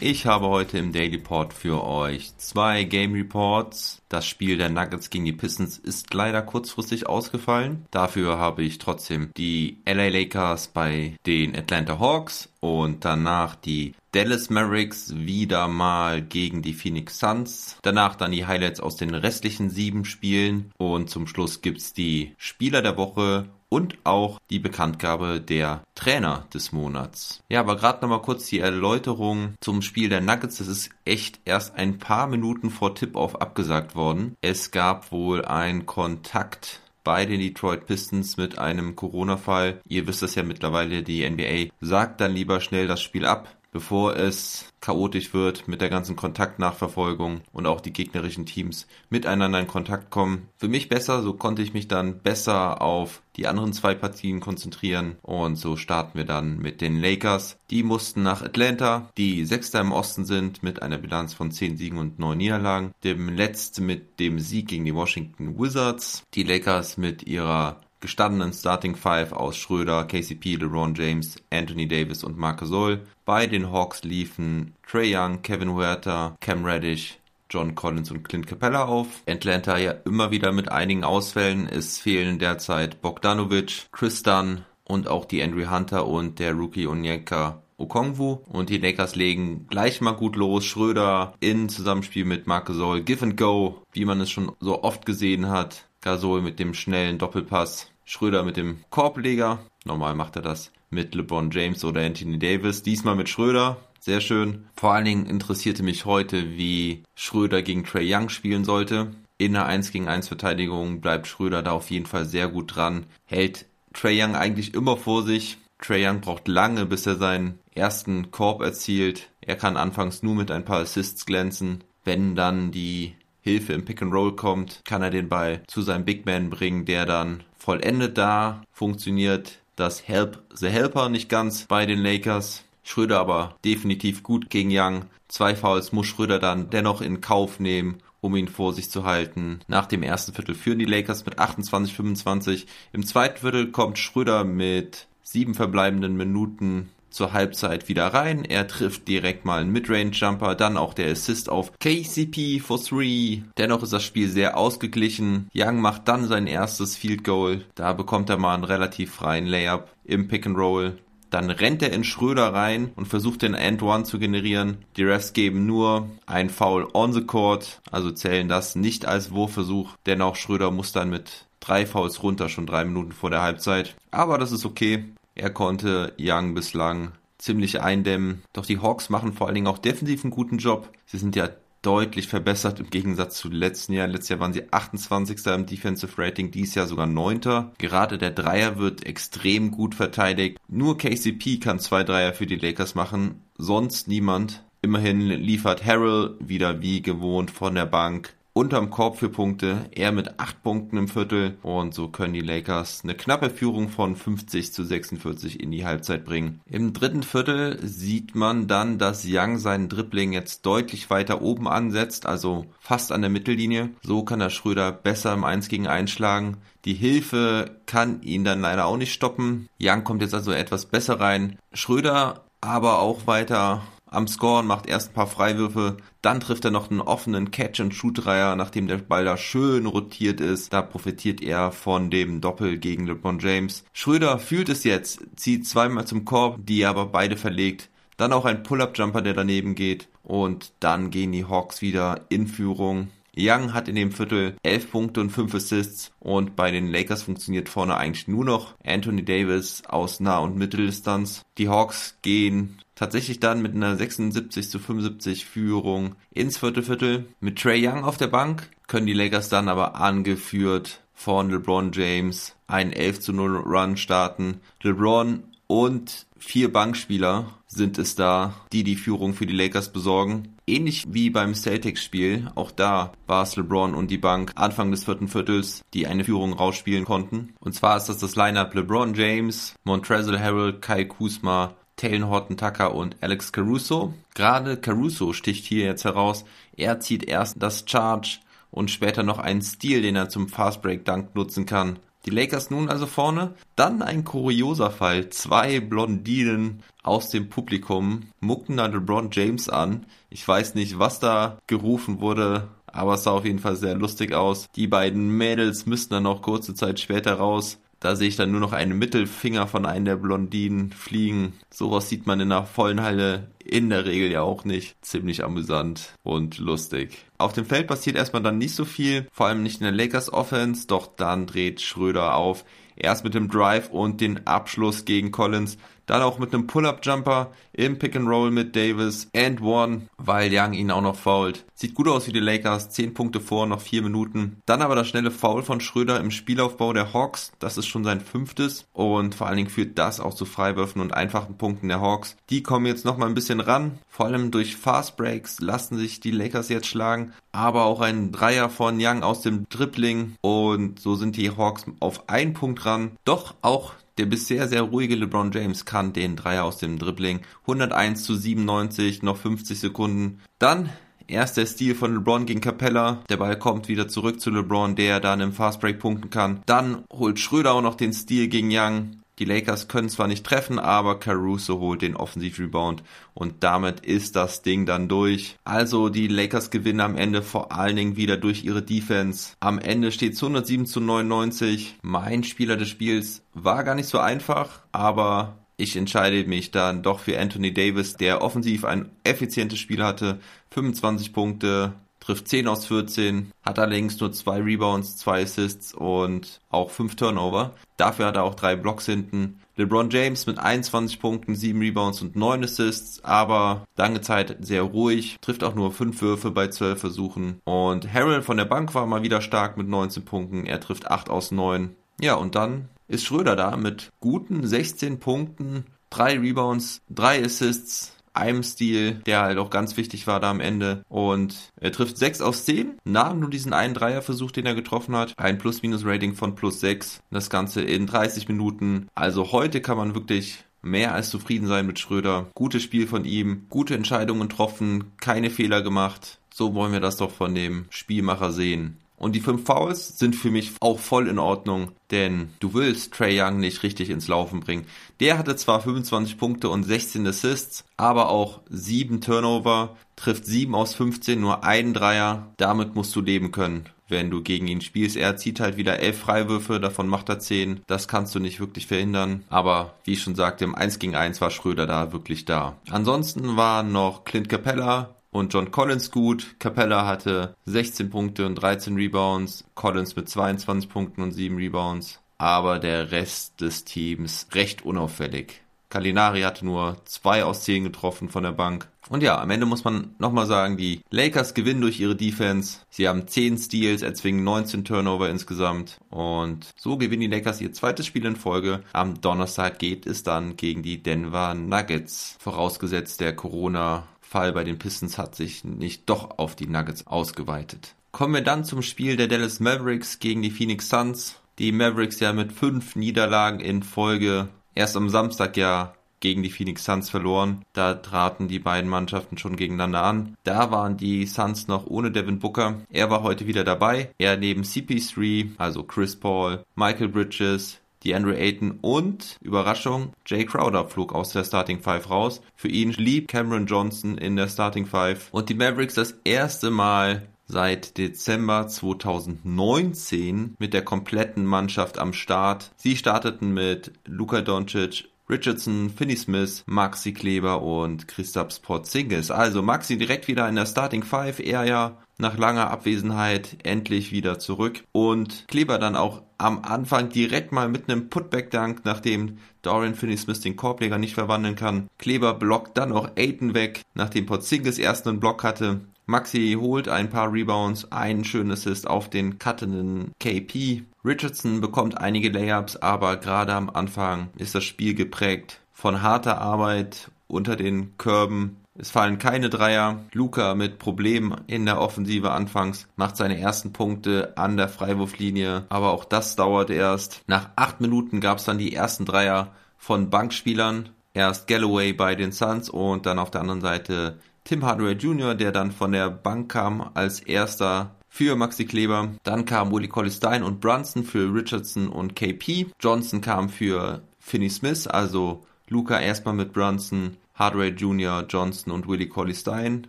Ich habe heute im Daily Port für euch zwei Game Reports. Das Spiel der Nuggets gegen die Pistons ist leider kurzfristig ausgefallen. Dafür habe ich trotzdem die LA Lakers bei den Atlanta Hawks und danach die Dallas Mavericks wieder mal gegen die Phoenix Suns. Danach dann die Highlights aus den restlichen sieben Spielen und zum Schluss gibt's die Spieler der Woche und auch die Bekanntgabe der Trainer des Monats. Ja, aber gerade nochmal kurz die Erläuterung zum Spiel der Nuggets. Das ist echt erst ein paar Minuten vor Tip-Off abgesagt worden. Es gab wohl einen Kontakt bei den Detroit Pistons mit einem Corona-Fall. Ihr wisst das ja mittlerweile, die NBA sagt dann lieber schnell das Spiel ab, bevor es chaotisch wird mit der ganzen Kontaktnachverfolgung und auch die gegnerischen Teams miteinander in Kontakt kommen. Für mich besser, so konnte ich mich dann besser auf die anderen zwei Partien konzentrieren und so starten wir dann mit den Lakers. Die mussten nach Atlanta, die Sechster im Osten sind mit einer Bilanz von 10 Siegen und 9 Niederlagen. Dem letzten mit dem Sieg gegen die Washington Wizards. Die Lakers mit ihrer gestandenen Starting Five aus Schröder, KCP, LeBron James, Anthony Davis und Marc Gasol. Bei den Hawks liefen Trey Young, Kevin Huerta, Cam Reddish, John Collins und Clint Capella auf. Atlanta ja immer wieder mit einigen Ausfällen. Es fehlen derzeit Bogdanovic, Dunn und auch die Andrew Hunter und der Rookie Onyeka Okongwu und die Lakers legen gleich mal gut los. Schröder in Zusammenspiel mit Marc Gasol, Give and Go, wie man es schon so oft gesehen hat. Gasol mit dem schnellen Doppelpass Schröder mit dem Korbleger. Normal macht er das mit LeBron James oder Anthony Davis. Diesmal mit Schröder. Sehr schön. Vor allen Dingen interessierte mich heute, wie Schröder gegen Trey Young spielen sollte. In der 1 gegen 1 Verteidigung bleibt Schröder da auf jeden Fall sehr gut dran. Hält Trey Young eigentlich immer vor sich. Trey Young braucht lange, bis er seinen ersten Korb erzielt. Er kann anfangs nur mit ein paar Assists glänzen. Wenn dann die Hilfe im Pick and Roll kommt, kann er den Ball zu seinem Big Man bringen, der dann vollendet da, funktioniert das Help the Helper nicht ganz bei den Lakers. Schröder aber definitiv gut gegen Young. Zwei Fouls muss Schröder dann dennoch in Kauf nehmen, um ihn vor sich zu halten. Nach dem ersten Viertel führen die Lakers mit 28-25. Im zweiten Viertel kommt Schröder mit sieben verbleibenden Minuten zur Halbzeit wieder rein. Er trifft direkt mal einen Midrange-Jumper, dann auch der Assist auf KCP for three. Dennoch ist das Spiel sehr ausgeglichen. Young macht dann sein erstes Field Goal. Da bekommt er mal einen relativ freien Layup im Pick and Roll. Dann rennt er in Schröder rein und versucht den End One zu generieren. Die Refs geben nur ein Foul on the court, also zählen das nicht als Wurfversuch. Dennoch Schröder muss dann mit drei Fouls runter, schon drei Minuten vor der Halbzeit. Aber das ist okay. Er konnte Young bislang ziemlich eindämmen. Doch die Hawks machen vor allen Dingen auch defensiv einen guten Job. Sie sind ja deutlich verbessert im Gegensatz zu letzten Jahr. Letztes Jahr waren sie 28. im Defensive Rating, dieses Jahr sogar 9. Gerade der Dreier wird extrem gut verteidigt. Nur KCP kann zwei Dreier für die Lakers machen, sonst niemand. Immerhin liefert Harrell wieder wie gewohnt von der Bank unterm Korb für Punkte, er mit 8 Punkten im Viertel und so können die Lakers eine knappe Führung von 50 zu 46 in die Halbzeit bringen. Im dritten Viertel sieht man dann, dass Young seinen Dribbling jetzt deutlich weiter oben ansetzt, also fast an der Mittellinie. So kann der Schröder besser im 1 gegen 1 schlagen. Die Hilfe kann ihn dann leider auch nicht stoppen. Young kommt jetzt also etwas besser rein. Schröder aber auch weiter am Scoren, macht erst ein paar Freiwürfe, dann trifft er noch einen offenen Catch-and-Shoot-Dreier, nachdem der Ball da schön rotiert ist. Da profitiert er von dem Doppel gegen LeBron James. Schröder fühlt es jetzt, zieht zweimal zum Korb, die er aber beide verlegt. Dann auch ein Pull-Up-Jumper, der daneben geht. Und dann gehen die Hawks wieder in Führung. Young hat in dem Viertel 11 Punkte und 5 Assists und bei den Lakers funktioniert vorne eigentlich nur noch Anthony Davis aus Nah- und Mitteldistanz. Die Hawks gehen tatsächlich dann mit einer 76 zu 75 Führung ins vierte Viertel. Mit Trey Young auf der Bank können die Lakers dann aber angeführt von LeBron James einen 11 zu 0 Run starten. LeBron und vier Bankspieler sind es da, die die Führung für die Lakers besorgen. Ähnlich wie beim Celtics-Spiel, auch da war es LeBron und die Bank Anfang des vierten Viertels, die eine Führung rausspielen konnten. Und zwar ist das das Lineup LeBron James, Montrezl Harrell, Kai Kuzma, Taylor Horton Tucker und Alex Caruso. Gerade Caruso sticht hier jetzt heraus. Er zieht erst das Charge und später noch einen Stil, den er zum Fast Break Dunk nutzen kann. Die Lakers nun also vorne. Dann ein kurioser Fall. Zwei Blondinen aus dem Publikum muckten da LeBron James an. Ich weiß nicht, was da gerufen wurde, aber es sah auf jeden Fall sehr lustig aus. Die beiden Mädels müssten dann noch kurze Zeit später raus. Da sehe ich dann nur noch einen Mittelfinger von einem der Blondinen fliegen. Sowas sieht man in einer vollen Halle in der Regel ja auch nicht. Ziemlich amüsant und lustig. Auf dem Feld passiert erstmal dann nicht so viel, vor allem nicht in der Lakers Offense, doch dann dreht Schröder auf. Erst mit dem Drive und den Abschluss gegen Collins dann auch mit einem Pull-Up-Jumper im Pick-and-Roll mit Davis and one, weil Young ihn auch noch fault. Sieht gut aus für die Lakers, 10 Punkte vor, noch 4 Minuten. Dann aber das schnelle Foul von Schröder im Spielaufbau der Hawks. Das ist schon sein fünftes und vor allen Dingen führt das auch zu Freiwürfen und einfachen Punkten der Hawks. Die kommen jetzt nochmal ein bisschen ran. Vor allem durch Fast Breaks lassen sich die Lakers jetzt schlagen. Aber auch ein Dreier von Young aus dem Dribbling und so sind die Hawks auf einen Punkt ran. Doch auch der bisher sehr ruhige LeBron James kann den Dreier aus dem Dribbling. 101 zu 97, noch 50 Sekunden. Dann Erst der Stil von LeBron gegen Capella. Der Ball kommt wieder zurück zu LeBron, der dann im Fastbreak punkten kann. Dann holt Schröder auch noch den Stil gegen Young. Die Lakers können zwar nicht treffen, aber Caruso holt den Offensivrebound und damit ist das Ding dann durch. Also die Lakers gewinnen am Ende vor allen Dingen wieder durch ihre Defense. Am Ende steht es 107 zu 99. Mein Spieler des Spiels war gar nicht so einfach, aber ich entscheide mich dann doch für Anthony Davis, der offensiv ein effizientes Spiel hatte. 25 Punkte, trifft 10 aus 14, hat allerdings nur zwei Rebounds, zwei Assists und auch 5 Turnover. Dafür hat er auch drei Blocks hinten. LeBron James mit 21 Punkten, 7 Rebounds und 9 Assists, aber lange Zeit sehr ruhig, trifft auch nur 5 Würfe bei 12 Versuchen. Und Harrell von der Bank war mal wieder stark mit 19 Punkten, er trifft 8 aus 9. Ja, und dann ist Schröder da mit guten 16 Punkten, 3 Rebounds, 3 Assists, einem Stil, der halt auch ganz wichtig war da am Ende. Und er trifft 6 aus 10, nahm nur diesen einen Dreierversuch, den er getroffen hat. Ein Plus-Minus-Rating von plus 6. Das Ganze in 30 Minuten. Also heute kann man wirklich mehr als zufrieden sein mit Schröder. Gutes Spiel von ihm, gute Entscheidungen getroffen, keine Fehler gemacht. So wollen wir das doch von dem Spielmacher sehen. Und die fünf Fouls sind für mich auch voll in Ordnung, denn du willst Trey Young nicht richtig ins Laufen bringen. Der hatte zwar 25 Punkte und 16 Assists, aber auch 7 Turnover, trifft 7 aus 15, nur einen Dreier. Damit musst du leben können wenn du gegen ihn spielst. Er zieht halt wieder elf Freiwürfe, davon macht er zehn. Das kannst du nicht wirklich verhindern. Aber wie ich schon sagte, im 1 gegen 1 war Schröder da wirklich da. Ansonsten war noch Clint Capella und John Collins gut. Capella hatte 16 Punkte und 13 Rebounds. Collins mit 22 Punkten und 7 Rebounds. Aber der Rest des Teams recht unauffällig. Kalinari hatte nur 2 aus 10 getroffen von der Bank. Und ja, am Ende muss man nochmal sagen, die Lakers gewinnen durch ihre Defense. Sie haben 10 Steals, erzwingen 19 Turnover insgesamt. Und so gewinnen die Lakers ihr zweites Spiel in Folge. Am Donnerstag geht es dann gegen die Denver Nuggets. Vorausgesetzt der Corona Fall bei den Pistons hat sich nicht doch auf die Nuggets ausgeweitet. Kommen wir dann zum Spiel der Dallas Mavericks gegen die Phoenix Suns. Die Mavericks ja mit fünf Niederlagen in Folge erst am Samstag ja gegen die Phoenix Suns verloren. Da traten die beiden Mannschaften schon gegeneinander an. Da waren die Suns noch ohne Devin Booker. Er war heute wieder dabei. Er neben CP3, also Chris Paul, Michael Bridges, die Andrew Ayton und, Überraschung, Jay Crowder flog aus der Starting Five raus. Für ihn blieb Cameron Johnson in der Starting Five. Und die Mavericks das erste Mal seit Dezember 2019 mit der kompletten Mannschaft am Start. Sie starteten mit Luka Doncic, Richardson, Finney Smith, Maxi Kleber und Christoph Porzingis. Also Maxi direkt wieder in der Starting Five, er ja nach langer Abwesenheit endlich wieder zurück und Kleber dann auch am Anfang direkt mal mit einem Putback-Dunk, nachdem Dorian Finney-Smith den Korbleger nicht verwandeln kann. Kleber blockt dann auch Aiden weg, nachdem Porzingis erst einen Block hatte. Maxi holt ein paar Rebounds, einen schönen Assist auf den cuttenden KP Richardson bekommt einige Layups, aber gerade am Anfang ist das Spiel geprägt von harter Arbeit unter den Körben. Es fallen keine Dreier. Luca mit Problemen in der Offensive anfangs macht seine ersten Punkte an der Freiwurflinie, aber auch das dauert erst. Nach acht Minuten gab es dann die ersten Dreier von Bankspielern. Erst Galloway bei den Suns und dann auf der anderen Seite Tim Hardaway Jr., der dann von der Bank kam als erster für Maxi Kleber. Dann kam Willie Colley Stein und Brunson für Richardson und KP. Johnson kam für Finney Smith, also Luca erstmal mit Brunson, Hardaway Jr., Johnson und Willie Colley Stein.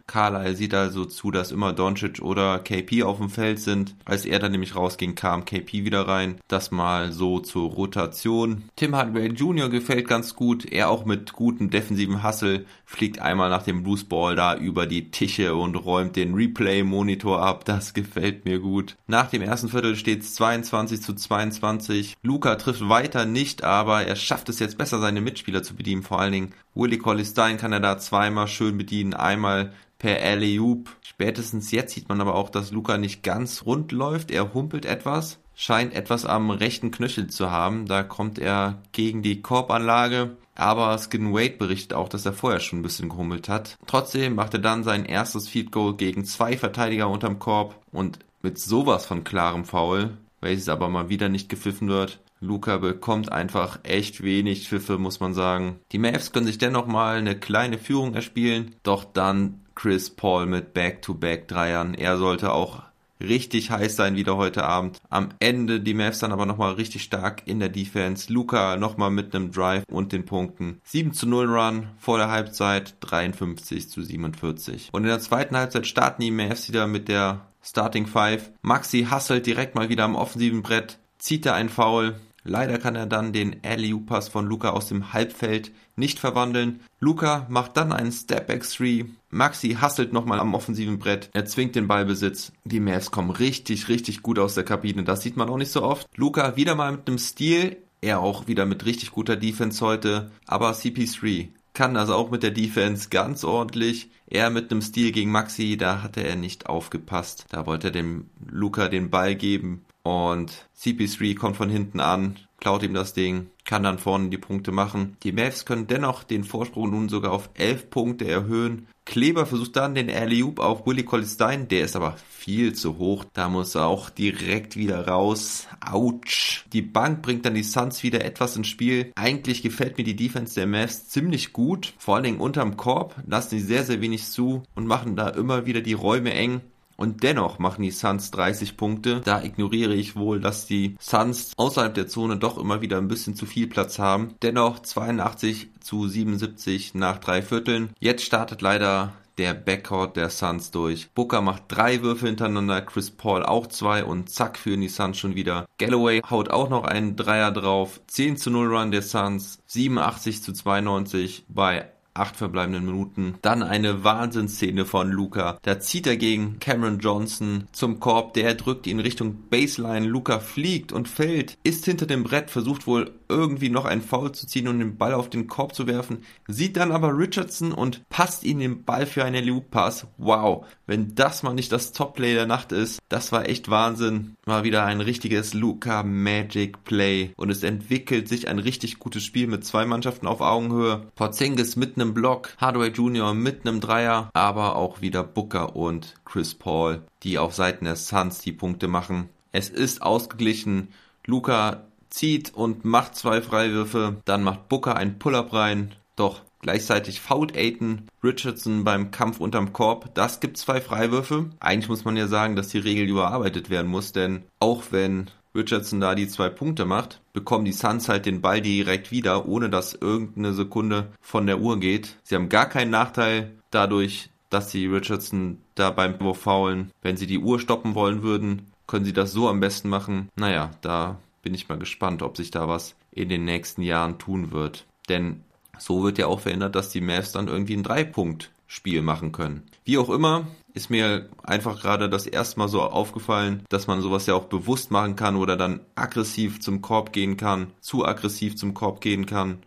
Carlyle sieht also zu, dass immer Doncic oder KP auf dem Feld sind. Als er dann nämlich rausging, kam KP wieder rein. Das mal so zur Rotation. Tim Hardaway Jr. gefällt ganz gut. Er auch mit gutem defensiven Hustle fliegt einmal nach dem Blues Ball da über die Tische und räumt den Replay-Monitor ab. Das gefällt mir gut. Nach dem ersten Viertel steht es 22 zu 22. Luca trifft weiter nicht, aber er schafft es jetzt besser, seine Mitspieler zu bedienen. Vor allen Dingen Willie Colley Stein kann er da zweimal schön bedienen, einmal per Alley-Oop. Spätestens jetzt sieht man aber auch, dass Luca nicht ganz rund läuft. Er humpelt etwas, scheint etwas am rechten Knöchel zu haben. Da kommt er gegen die Korbanlage. Aber Skin Wade berichtet auch, dass er vorher schon ein bisschen gehummelt hat. Trotzdem macht er dann sein erstes Field Goal gegen zwei Verteidiger unterm Korb und mit sowas von klarem Foul, welches aber mal wieder nicht gepfiffen wird, Luca bekommt einfach echt wenig Pfiffe, muss man sagen. Die Mavs können sich dennoch mal eine kleine Führung erspielen, doch dann Chris Paul mit Back-to-Back-Dreiern. Er sollte auch richtig heiß sein wieder heute Abend. Am Ende die Mavs dann aber nochmal richtig stark in der Defense. Luca nochmal mit einem Drive und den Punkten. 7 zu 0 Run vor der Halbzeit, 53 zu 47. Und in der zweiten Halbzeit starten die Mavs wieder mit der Starting Five. Maxi hustelt direkt mal wieder am offensiven Brett, zieht er ein Foul, Leider kann er dann den Alley-Pass von Luca aus dem Halbfeld nicht verwandeln. Luca macht dann einen Step-Back-3. Maxi hustelt nochmal am offensiven Brett. Er zwingt den Ballbesitz. Die Mavs kommen richtig, richtig gut aus der Kabine. Das sieht man auch nicht so oft. Luca wieder mal mit einem Stil. Er auch wieder mit richtig guter Defense heute. Aber CP3 kann also auch mit der Defense ganz ordentlich. Er mit einem Stil gegen Maxi, da hatte er nicht aufgepasst. Da wollte er dem Luca den Ball geben. Und CP3 kommt von hinten an, klaut ihm das Ding, kann dann vorne die Punkte machen. Die Mavs können dennoch den Vorsprung nun sogar auf 11 Punkte erhöhen. Kleber versucht dann den Alley-Oop auf Willie Collistein, der ist aber viel zu hoch. Da muss er auch direkt wieder raus. Autsch. Die Bank bringt dann die Suns wieder etwas ins Spiel. Eigentlich gefällt mir die Defense der Mavs ziemlich gut. Vor allen Dingen unterm Korb lassen sie sehr, sehr wenig zu und machen da immer wieder die Räume eng. Und dennoch machen die Suns 30 Punkte. Da ignoriere ich wohl, dass die Suns außerhalb der Zone doch immer wieder ein bisschen zu viel Platz haben. Dennoch 82 zu 77 nach drei Vierteln. Jetzt startet leider der Backcourt der Suns durch. Booker macht drei Würfe hintereinander, Chris Paul auch zwei und zack führen die Suns schon wieder. Galloway haut auch noch einen Dreier drauf. 10 zu 0 Run der Suns, 87 zu 92 bei acht verbleibenden Minuten. Dann eine Wahnsinnsszene von Luca. Da zieht er gegen Cameron Johnson zum Korb. Der drückt ihn Richtung Baseline. Luca fliegt und fällt, ist hinter dem Brett, versucht wohl irgendwie noch einen Foul zu ziehen und den Ball auf den Korb zu werfen. Sieht dann aber Richardson und passt ihn den Ball für einen Loop Pass. Wow, wenn das mal nicht das Top-Play der Nacht ist, das war echt Wahnsinn. War wieder ein richtiges Luca Magic Play und es entwickelt sich ein richtig gutes Spiel mit zwei Mannschaften auf Augenhöhe. Porzingis mit einem Block, Hardaway Jr. mit einem Dreier, aber auch wieder Booker und Chris Paul, die auf Seiten der Suns die Punkte machen. Es ist ausgeglichen. Luca zieht und macht zwei Freiwürfe, dann macht Booker einen Pull-up rein, doch Gleichzeitig fault Aiton Richardson beim Kampf unterm Korb. Das gibt zwei Freiwürfe. Eigentlich muss man ja sagen, dass die Regel überarbeitet werden muss, denn auch wenn Richardson da die zwei Punkte macht, bekommen die Suns halt den Ball direkt wieder, ohne dass irgendeine Sekunde von der Uhr geht. Sie haben gar keinen Nachteil dadurch, dass sie Richardson da beim Wurf faulen. Wenn sie die Uhr stoppen wollen würden, können sie das so am besten machen. Naja, da bin ich mal gespannt, ob sich da was in den nächsten Jahren tun wird. Denn so wird ja auch verhindert, dass die Mavs dann irgendwie ein Drei-Punkt-Spiel machen können. Wie auch immer, ist mir einfach gerade das erste Mal so aufgefallen, dass man sowas ja auch bewusst machen kann oder dann aggressiv zum Korb gehen kann, zu aggressiv zum Korb gehen kann.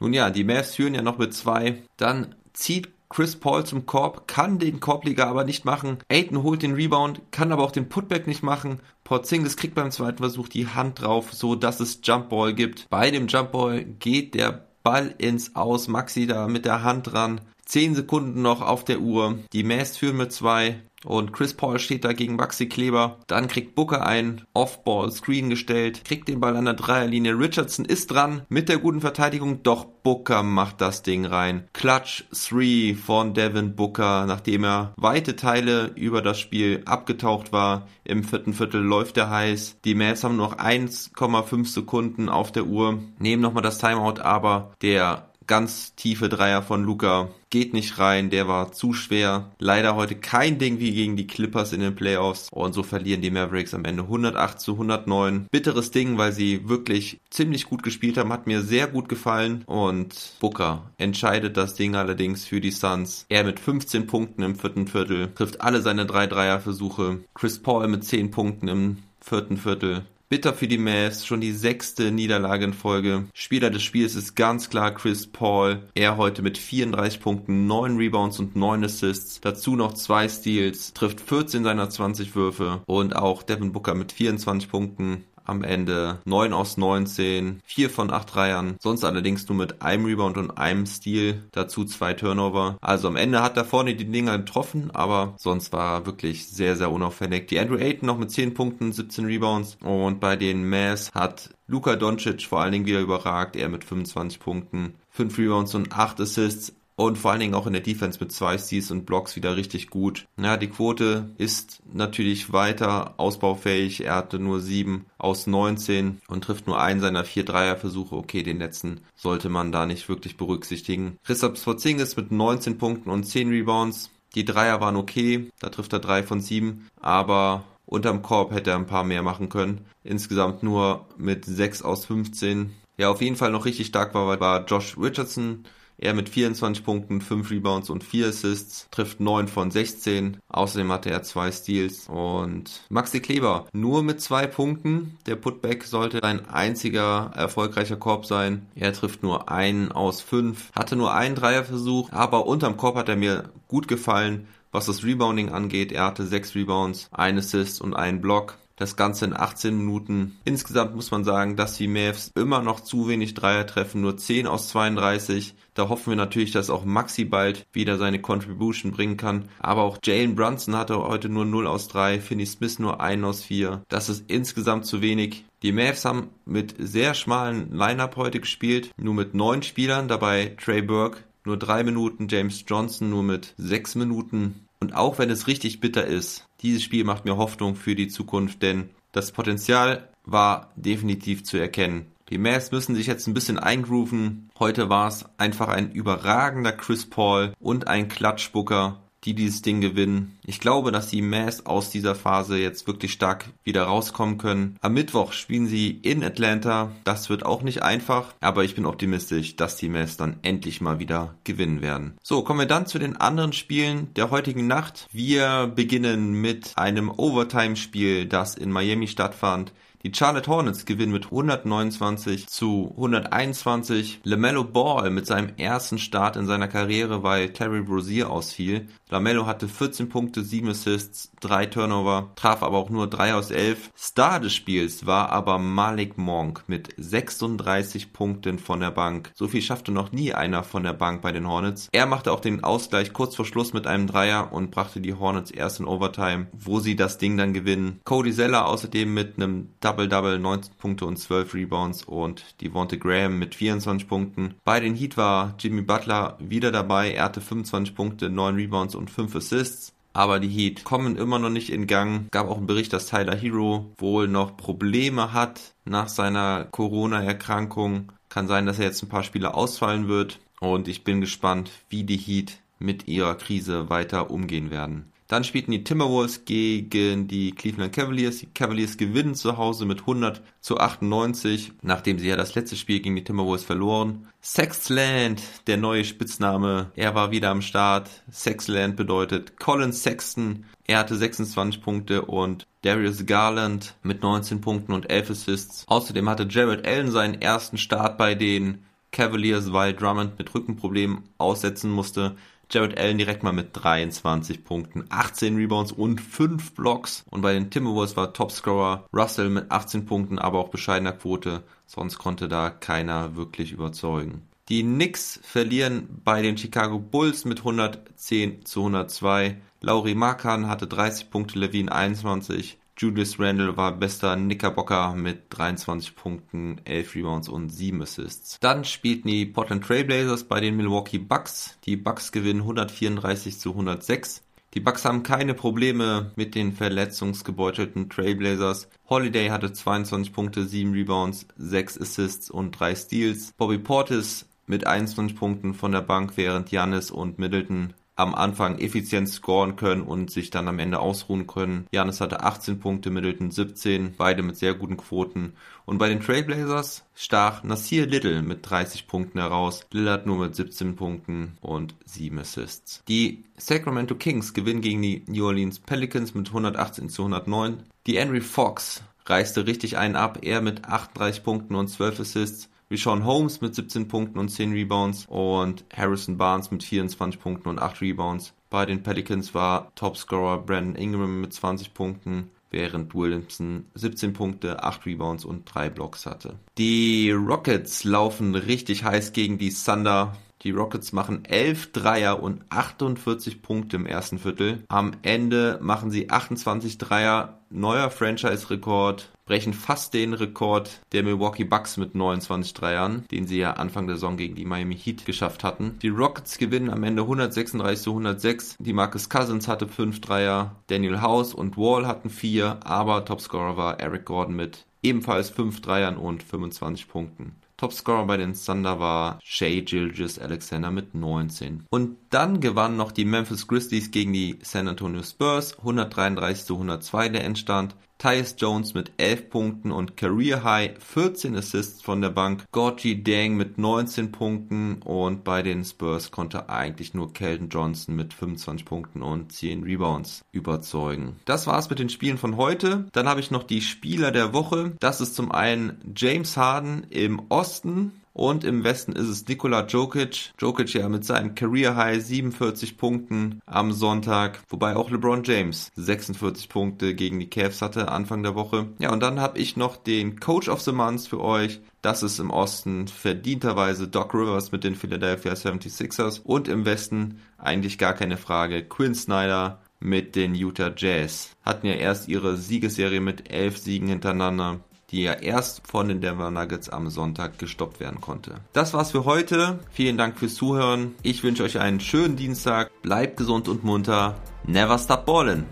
Nun ja, die Mavs führen ja noch mit zwei. Dann zieht Chris Paul zum Korb, kann den Korbleger aber nicht machen. Aiton holt den Rebound, kann aber auch den Putback nicht machen. Porzingis kriegt beim zweiten Versuch die Hand drauf, so dass es Jumpball gibt. Bei dem Jumpball geht der Ball ins Aus. Maxi da mit der Hand dran. 10 Sekunden noch auf der Uhr. Die Mavs führen mit zwei. Und Chris Paul steht da gegen Maxi Kleber. Dann kriegt Booker ein Off-Ball-Screen gestellt, kriegt den Ball an der Dreierlinie. Richardson ist dran mit der guten Verteidigung, doch Booker macht das Ding rein. Clutch 3 von Devin Booker, nachdem er weite Teile über das Spiel abgetaucht war. Im vierten Viertel läuft er heiß. Die Mavs haben noch 1,5 Sekunden auf der Uhr, nehmen nochmal das Timeout, aber der ganz tiefe Dreier von Luca geht nicht rein, der war zu schwer. Leider heute kein Ding wie gegen die Clippers in den Playoffs und so verlieren die Mavericks am Ende 108 zu 109. Bitteres Ding, weil sie wirklich ziemlich gut gespielt haben, hat mir sehr gut gefallen und Booker entscheidet das Ding allerdings für die Suns. Er mit 15 Punkten im vierten Viertel trifft alle seine drei Dreierversuche. Chris Paul mit 10 Punkten im vierten Viertel. Bitter für die Mavs, schon die sechste Niederlage in Folge. Spieler des Spiels ist ganz klar Chris Paul. Er heute mit 34 Punkten, 9 Rebounds und 9 Assists. Dazu noch zwei Steals, trifft 14 seiner 20 Würfe und auch Devin Booker mit 24 Punkten am Ende 9 aus 19, 4 von 8 Reiern, sonst allerdings nur mit einem Rebound und einem Steal, dazu zwei Turnover. Also am Ende hat er vorne die Dinger getroffen, aber sonst war er wirklich sehr, sehr unauffällig. Die Andrew Ayton noch mit 10 Punkten, 17 Rebounds und bei den Mavs hat Luka Doncic vor allen Dingen wieder überragt, er mit 25 Punkten, 5 Rebounds und 8 Assists und vor allen Dingen auch in der Defense mit zwei Steals und Blocks wieder richtig gut. Ja, die Quote ist natürlich weiter ausbaufähig. Er hatte nur 7 aus 19 und trifft nur einen seiner vier Dreierversuche. Okay, den letzten sollte man da nicht wirklich berücksichtigen. Christoph Porzingis mit 19 Punkten und 10 Rebounds. Die Dreier waren okay, da trifft er 3 von 7, aber unterm Korb hätte er ein paar mehr machen können. Insgesamt nur mit 6 aus 15. Ja, auf jeden Fall noch richtig stark war, war Josh Richardson er mit 24 Punkten, 5 Rebounds und 4 Assists, trifft 9 von 16. Außerdem hatte er 2 Steals. Und Maxi Kleber nur mit 2 Punkten. Der Putback sollte ein einziger erfolgreicher Korb sein. Er trifft nur einen aus 5. Hatte nur einen Dreierversuch, aber unterm Korb hat er mir gut gefallen. Was das Rebounding angeht, er hatte 6 Rebounds, 1 Assist und einen Block. Das Ganze in 18 Minuten. Insgesamt muss man sagen, dass die Mavs immer noch zu wenig Dreier treffen, nur 10 aus 32. Da hoffen wir natürlich, dass auch Maxi bald wieder seine Contribution bringen kann. Aber auch Jalen Brunson hatte heute nur 0 aus 3, Finney Smith nur 1 aus 4. Das ist insgesamt zu wenig. Die Mavs haben mit sehr schmalen Lineup heute gespielt, nur mit 9 Spielern, dabei Trey Burke nur 3 Minuten, James Johnson nur mit 6 Minuten. Und auch wenn es richtig bitter ist, dieses Spiel macht mir Hoffnung für die Zukunft, denn das Potenzial war definitiv zu erkennen. Die Mavs müssen sich jetzt ein bisschen eingrooven. Heute war es einfach ein überragender Chris Paul und ein Klatschbucker die dieses Ding gewinnen. Ich glaube, dass die Mavs aus dieser Phase jetzt wirklich stark wieder rauskommen können. Am Mittwoch spielen sie in Atlanta. Das wird auch nicht einfach, aber ich bin optimistisch, dass die Mavs dann endlich mal wieder gewinnen werden. So, kommen wir dann zu den anderen Spielen der heutigen Nacht. Wir beginnen mit einem Overtime-Spiel, das in Miami stattfand. Die Charlotte Hornets gewinnen mit 129 zu 121. LaMelo Ball mit seinem ersten Start in seiner Karriere, weil Terry Rozier ausfiel. LaMelo hatte 14 Punkte, 7 Assists, 3 Turnover, traf aber auch nur 3 aus 11. Star des Spiels war aber Malik Monk mit 36 Punkten von der Bank. So viel schaffte noch nie einer von der Bank bei den Hornets. Er machte auch den Ausgleich kurz vor Schluss mit einem Dreier und brachte die Hornets erst in Overtime, wo sie das Ding dann gewinnen. Cody Zeller außerdem mit einem Double-Double, 19 Punkte und 12 Rebounds und Devonte Graham mit 24 Punkten. Bei den Heat war Jimmy Butler wieder dabei. Er hatte 25 Punkte, 9 Rebounds und 5 Assists. Aber die Heat kommen immer noch nicht in Gang. Gab auch einen Bericht, dass Tyler Hero wohl noch Probleme hat nach seiner Corona-Erkrankung. Kann sein, dass er jetzt ein paar Spiele ausfallen wird. Und ich bin gespannt, wie die Heat mit ihrer Krise weiter umgehen werden. Dann spielten die Timberwolves gegen die Cleveland Cavaliers. Die Cavaliers gewinnen zu Hause mit 100 zu 98, nachdem sie ja das letzte Spiel gegen die Timberwolves verloren. Sexland, der neue Spitzname, er war wieder am Start. Sexland bedeutet Colin Sexton. Er hatte 26 Punkte und Darius Garland mit 19 Punkten und 11 Assists. Außerdem hatte Jared Allen seinen ersten Start bei den Cavaliers, weil Drummond mit Rückenproblemen aussetzen musste. Jared Allen direkt mal mit 23 Punkten, 18 Rebounds und 5 Blocks. Und bei den Timberwolves war Topscorer Russell mit 18 Punkten, aber auch bescheidener Quote. Sonst konnte da keiner wirklich überzeugen. Die Knicks verlieren bei den Chicago Bulls mit 110 zu 102. Lauri Markan hatte 30 Punkte, Levine 21. Julius Randle war bester Knickerbocker mit 23 Punkten, 11 Rebounds und 7 Assists. Dann spielten die Portland Trailblazers bei den Milwaukee Bucks. Die Bucks gewinnen 134 zu 106. Die Bucks haben keine Probleme mit den verletzungsgebeutelten Trailblazers. Holiday hatte 22 Punkte, 7 Rebounds, 6 Assists und 3 Steals. Bobby Portis mit 21 Punkten von der Bank, während Janis und Middleton am Anfang effizient scoren können und sich dann am Ende ausruhen können. Janis hatte 18 Punkte, Middleton 17, beide mit sehr guten Quoten. Und bei den Trailblazers stach Nasir Little mit 30 Punkten heraus, Lillard nur mit 17 Punkten und 7 Assists. Die Sacramento Kings gewinnen gegen die New Orleans Pelicans mit 118 zu 109. Die Henry Fox reiste richtig einen ab, er mit 38 Punkten und 12 Assists. Wie Sean Holmes mit 17 Punkten und 10 Rebounds und Harrison Barnes mit 24 Punkten und 8 Rebounds. Bei den Pelicans war Topscorer Brandon Ingram mit 20 Punkten, während Williamson 17 Punkte, 8 Rebounds und 3 Blocks hatte. Die Rockets laufen richtig heiß gegen die Thunder. Die Rockets machen 11 Dreier und 48 Punkte im ersten Viertel. Am Ende machen sie 28 Dreier, neuer Franchise-Rekord brechen fast den Rekord der Milwaukee Bucks mit 29 Dreiern, den sie ja Anfang der Saison gegen die Miami Heat geschafft hatten. Die Rockets gewinnen am Ende 136 zu 106. Die Marcus Cousins hatte 5 Dreier, Daniel House und Wall hatten 4, aber Topscorer war Eric Gordon mit ebenfalls 5 Dreiern und 25 Punkten. Topscorer bei den Thunder war Shea Gilgis Alexander mit 19. Und dann gewannen noch die Memphis Grizzlies gegen die San Antonio Spurs 133 zu 102 der Endstand. Tyus Jones mit 11 Punkten und Career High 14 Assists von der Bank. Gorgie Dang mit 19 Punkten und bei den Spurs konnte eigentlich nur Kelton Johnson mit 25 Punkten und 10 Rebounds überzeugen. Das war's mit den Spielen von heute. Dann habe ich noch die Spieler der Woche. Das ist zum einen James Harden im Osten und im Westen ist es Nikola Jokic. Jokic ja mit seinem Career High 47 Punkten am Sonntag. Wobei auch LeBron James 46 Punkte gegen die Cavs hatte Anfang der Woche. Ja, und dann habe ich noch den Coach of the Month für euch. Das ist im Osten verdienterweise Doc Rivers mit den Philadelphia 76ers. Und im Westen eigentlich gar keine Frage Quinn Snyder mit den Utah Jazz. Hatten ja erst ihre Siegesserie mit elf Siegen hintereinander die ja erst von den Denver Nuggets am Sonntag gestoppt werden konnte. Das war's für heute. Vielen Dank fürs Zuhören. Ich wünsche euch einen schönen Dienstag. Bleibt gesund und munter. Never stop ballin'.